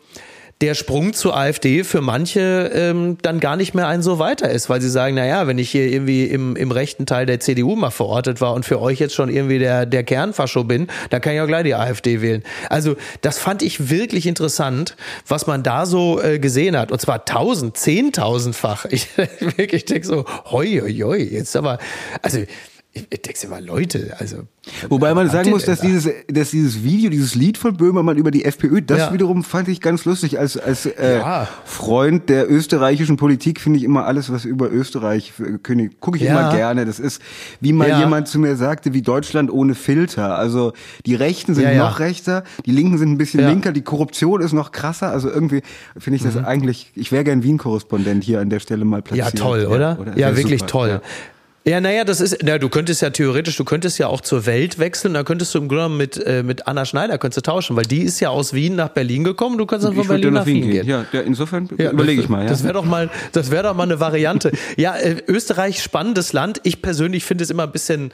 der Sprung zur AfD für manche ähm, dann gar nicht mehr ein so weiter ist, weil sie sagen, na ja, wenn ich hier irgendwie im, im rechten Teil der CDU mal verortet war und für euch jetzt schon irgendwie der, der Kernfascho bin, dann kann ich auch gleich die AfD wählen. Also das fand ich wirklich interessant, was man da so äh, gesehen hat. Und zwar tausend, zehntausendfach. Ich wirklich denke so, hoi, hoi, hoi, jetzt aber, also ich, ich denke mal, Leute, also. Wobei man sagen muss, dass da? dieses, dass dieses Video, dieses Lied von Böhmermann über die FPÖ, das Ja. wiederum fand ich ganz lustig. Als, als äh, Ja. Freund der österreichischen Politik finde ich immer alles, was über Österreich äh, König, gucke ich Ja. immer gerne. Das ist, wie mal Ja. jemand zu mir sagte, wie Deutschland ohne Filter. Also die Rechten sind Ja, ja. noch rechter, die Linken sind ein bisschen Ja. Mhm. linker, die Korruption ist noch krasser. Also irgendwie finde ich das eigentlich, ich wäre gern Wien-Korrespondent hier an der Stelle mal Ja, platziert. toll, oder? Ja, Wär wirklich super, toll. Ja. Ja, naja, das ist, na, du könntest ja theoretisch, du könntest ja auch zur Welt wechseln, da könntest du im Grunde genommen mit, äh, mit Anna Schneider könntest du tauschen, weil die ist ja aus Wien nach Berlin gekommen, du kannst dann von Berlin nach nach Wien Wien gehen. gehen. Ja, ja, insofern Ja, überlege ich mal. Ja. Das wäre doch mal, das wäre doch mal eine Variante. ja, äh, Österreich spannendes Land. Ich persönlich finde es immer ein bisschen.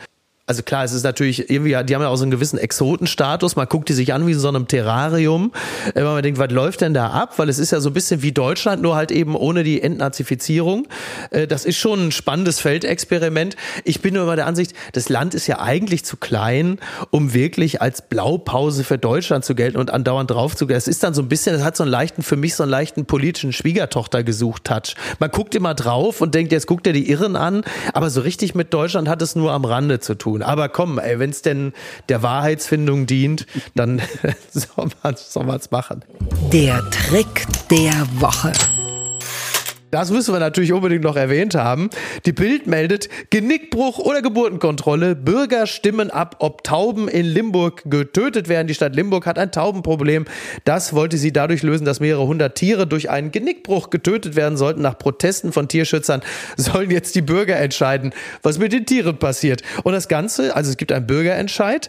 Also klar, es ist natürlich irgendwie, die haben ja auch so einen gewissen Exotenstatus. Man guckt die sich an wie in so einem Terrarium. Wenn man denkt, was läuft denn da ab? Weil es ist ja so ein bisschen wie Deutschland, nur halt eben ohne die Entnazifizierung. Äh, Das ist schon ein spannendes Feldexperiment. Ich bin nur immer der Ansicht, das Land ist ja eigentlich zu klein, um wirklich als Blaupause für Deutschland zu gelten und andauernd drauf zu gehen. Es ist dann so ein bisschen, das hat so einen leichten, für mich so einen leichten politischen Schwiegertochter gesucht Touch. Man guckt immer drauf und denkt, jetzt guckt er die Irren an, aber so richtig mit Deutschland hat es nur am Rande zu tun. Aber komm, wenn es denn der Wahrheitsfindung dient, dann soll man man's machen. Der Trick der Woche. Das müssen wir natürlich unbedingt noch erwähnt haben. Die Bild meldet Genickbruch oder Geburtenkontrolle. Bürger stimmen ab, ob Tauben in Limburg getötet werden. Die Stadt Limburg hat ein Taubenproblem. Das wollte sie dadurch lösen, dass mehrere hundert Tiere durch einen Genickbruch getötet werden sollten. Nach Protesten von Tierschützern sollen jetzt die Bürger entscheiden, was mit den Tieren passiert. Und das Ganze, also es gibt einen Bürgerentscheid.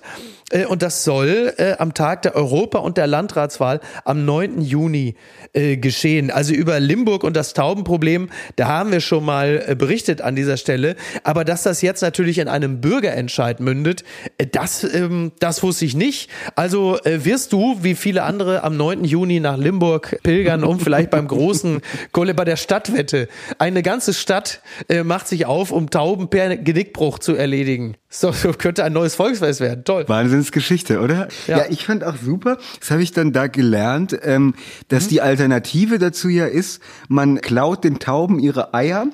Äh, Und das soll äh, am Tag der Europa- und der Landratswahl am 9. Juni äh, geschehen. Also über Limburg und das Taubenproblem, da haben wir schon mal äh, berichtet an dieser Stelle. Aber dass das jetzt natürlich in einem Bürgerentscheid mündet, äh, das, ähm, das wusste ich nicht. Also äh, wirst du, wie viele andere, am 9. Juni nach Limburg pilgern, um vielleicht beim großen Kohle bei der Stadtwette. Eine ganze Stadt äh, macht sich auf, um Tauben per Genickbruch zu erledigen. So, so könnte ein neues Volksfest werden. Toll. Wahnsinnsgeschichte, oder? Ja. Ja, ich fand auch super, das habe ich dann da gelernt, ähm, dass Mhm. die Alternative dazu ja ist, man klaut den Tauben ihre Eier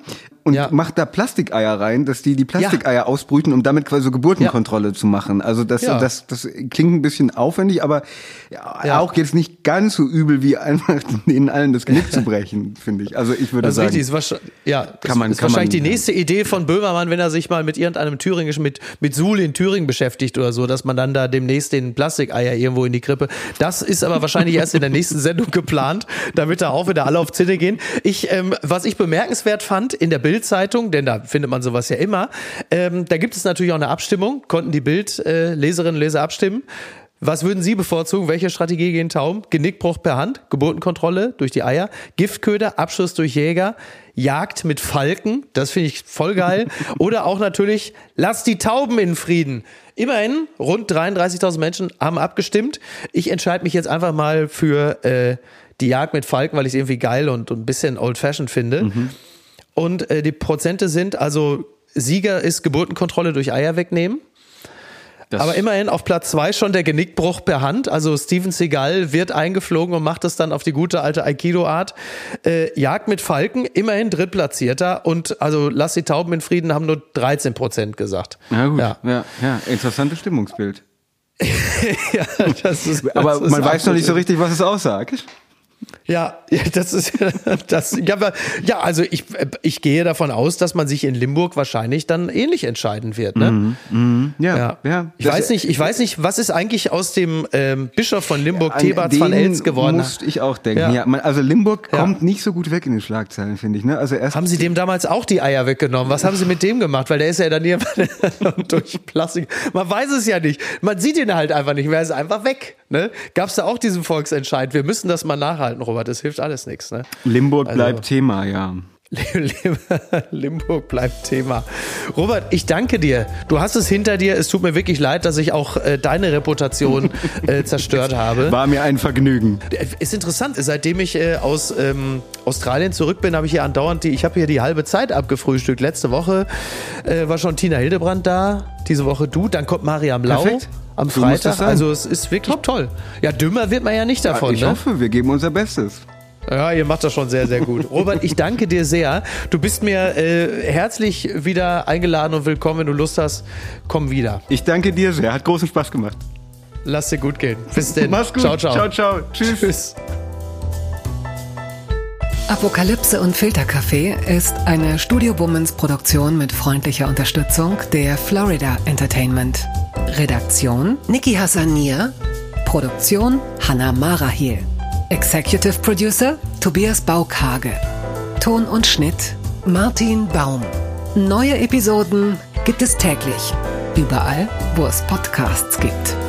und Ja. macht da Plastikeier rein, dass die die Plastikeier ausbrüten, um damit quasi so Geburtenkontrolle zu machen. Also das, Ja. das, das klingt ein bisschen aufwendig, aber ja, Ja. auch jetzt nicht ganz so übel, wie einfach denen allen das Genick zu brechen, finde ich. Also ich würde Das sagen, richtig. Ist wahrscheinlich, ja, das Kann man- ist kann wahrscheinlich man- die nächste Idee von Böhmermann, wenn er sich mal mit irgendeinem thüringischen, mit, mit Suhl in Thüringen beschäftigt oder so, dass man dann da demnächst den Plastikeier irgendwo in die Krippe. Das ist aber wahrscheinlich erst in der nächsten Sendung geplant, damit da auch wieder alle auf Zinne gehen. Ich, ähm, was ich bemerkenswert fand in der Bild-Zeitung, denn da findet man sowas ja immer, ähm, da gibt es natürlich auch eine Abstimmung, konnten die Bild-Leserinnen und Leser abstimmen. Was würden Sie bevorzugen? Welche Strategie gehen Tauben? Genickbruch per Hand, Geburtenkontrolle durch die Eier, Giftköder, Abschuss durch Jäger, Jagd mit Falken, das finde ich voll geil. Oder auch natürlich, lass die Tauben in Frieden. Immerhin, rund 33.000 Menschen haben abgestimmt. Ich entscheide mich jetzt einfach mal für äh, die Jagd mit Falken, weil ich es irgendwie geil und, und ein bisschen old-fashioned finde. Mhm. Und äh, die Prozente sind, also Sieger ist Geburtenkontrolle durch Eier wegnehmen. Das Aber immerhin auf Platz zwei schon der Genickbruch per Hand. Also Steven Seagal wird eingeflogen und macht es dann auf die gute alte Aikido-Art. Äh, Jagd mit Falken, immerhin drittplatzierter. Und also lass die Tauben in Frieden haben nur 13 Prozent gesagt. Na gut, ja, ja, ja. interessantes Stimmungsbild. ja, das ist, Aber das man weiß noch nicht so richtig, was es aussagt. Ja, das ist das. Ja, ja, also ich, ich gehe davon aus, dass man sich in Limburg wahrscheinlich dann ähnlich entscheiden wird. Ne? Mm, mm, ja, ja, ja. Ich weiß nicht, ich weiß nicht, was ist eigentlich aus dem ähm, Bischof von Limburg, Thebats van Els geworden? Musste ich auch denken. Ja. ja man, also Limburg kommt nicht so gut weg in den Schlagzeilen, finde ich. Ne? Also erst haben Sie dem damals auch die Eier weggenommen? Was haben Sie mit dem gemacht? Weil der ist ja dann hier durch Plastik. Man weiß es ja nicht. Man sieht ihn halt einfach nicht mehr. Er ist einfach weg. Ne? Gab es da auch diesen Volksentscheid? Wir müssen das mal nachhalten, Robert. Das hilft alles nichts. Ne? Limburg also, bleibt Thema, ja. Limburg bleibt Thema. Robert, ich danke dir. Du hast es hinter dir. Es tut mir wirklich leid, dass ich auch äh, deine Reputation äh, zerstört habe. War mir ein Vergnügen. Ist interessant. Seitdem ich äh, aus ähm, Australien zurück bin, habe ich hier andauernd die, ich habe hier die halbe Zeit abgefrühstückt. Letzte Woche äh, war schon Tina Hildebrand da. Diese Woche du. Dann kommt Mariam Lau. Perfekt am Freitag. Also es ist wirklich Top. toll. Ja, dümmer wird man ja nicht davon. Ja, ich ne? hoffe, wir geben unser Bestes. Ja, ihr macht das schon sehr, sehr gut. Robert, ich danke dir sehr. Du bist mir äh, herzlich wieder eingeladen und willkommen. Wenn du Lust hast, komm wieder. Ich danke dir sehr. Hat großen Spaß gemacht. Lass dir gut gehen. Bis denn. Mach's gut. Ciao, ciao. Ciao, ciao. Tschüss. Tschüss. Apokalypse und Filterkaffee ist eine Studio Womans Produktion mit freundlicher Unterstützung der Florida Entertainment. Redaktion Niki Hassanier. Produktion Hannah Marahiel. Executive Producer Tobias Baukage. Ton und Schnitt Martin Baum. Neue Episoden gibt es täglich. Überall, wo es Podcasts gibt.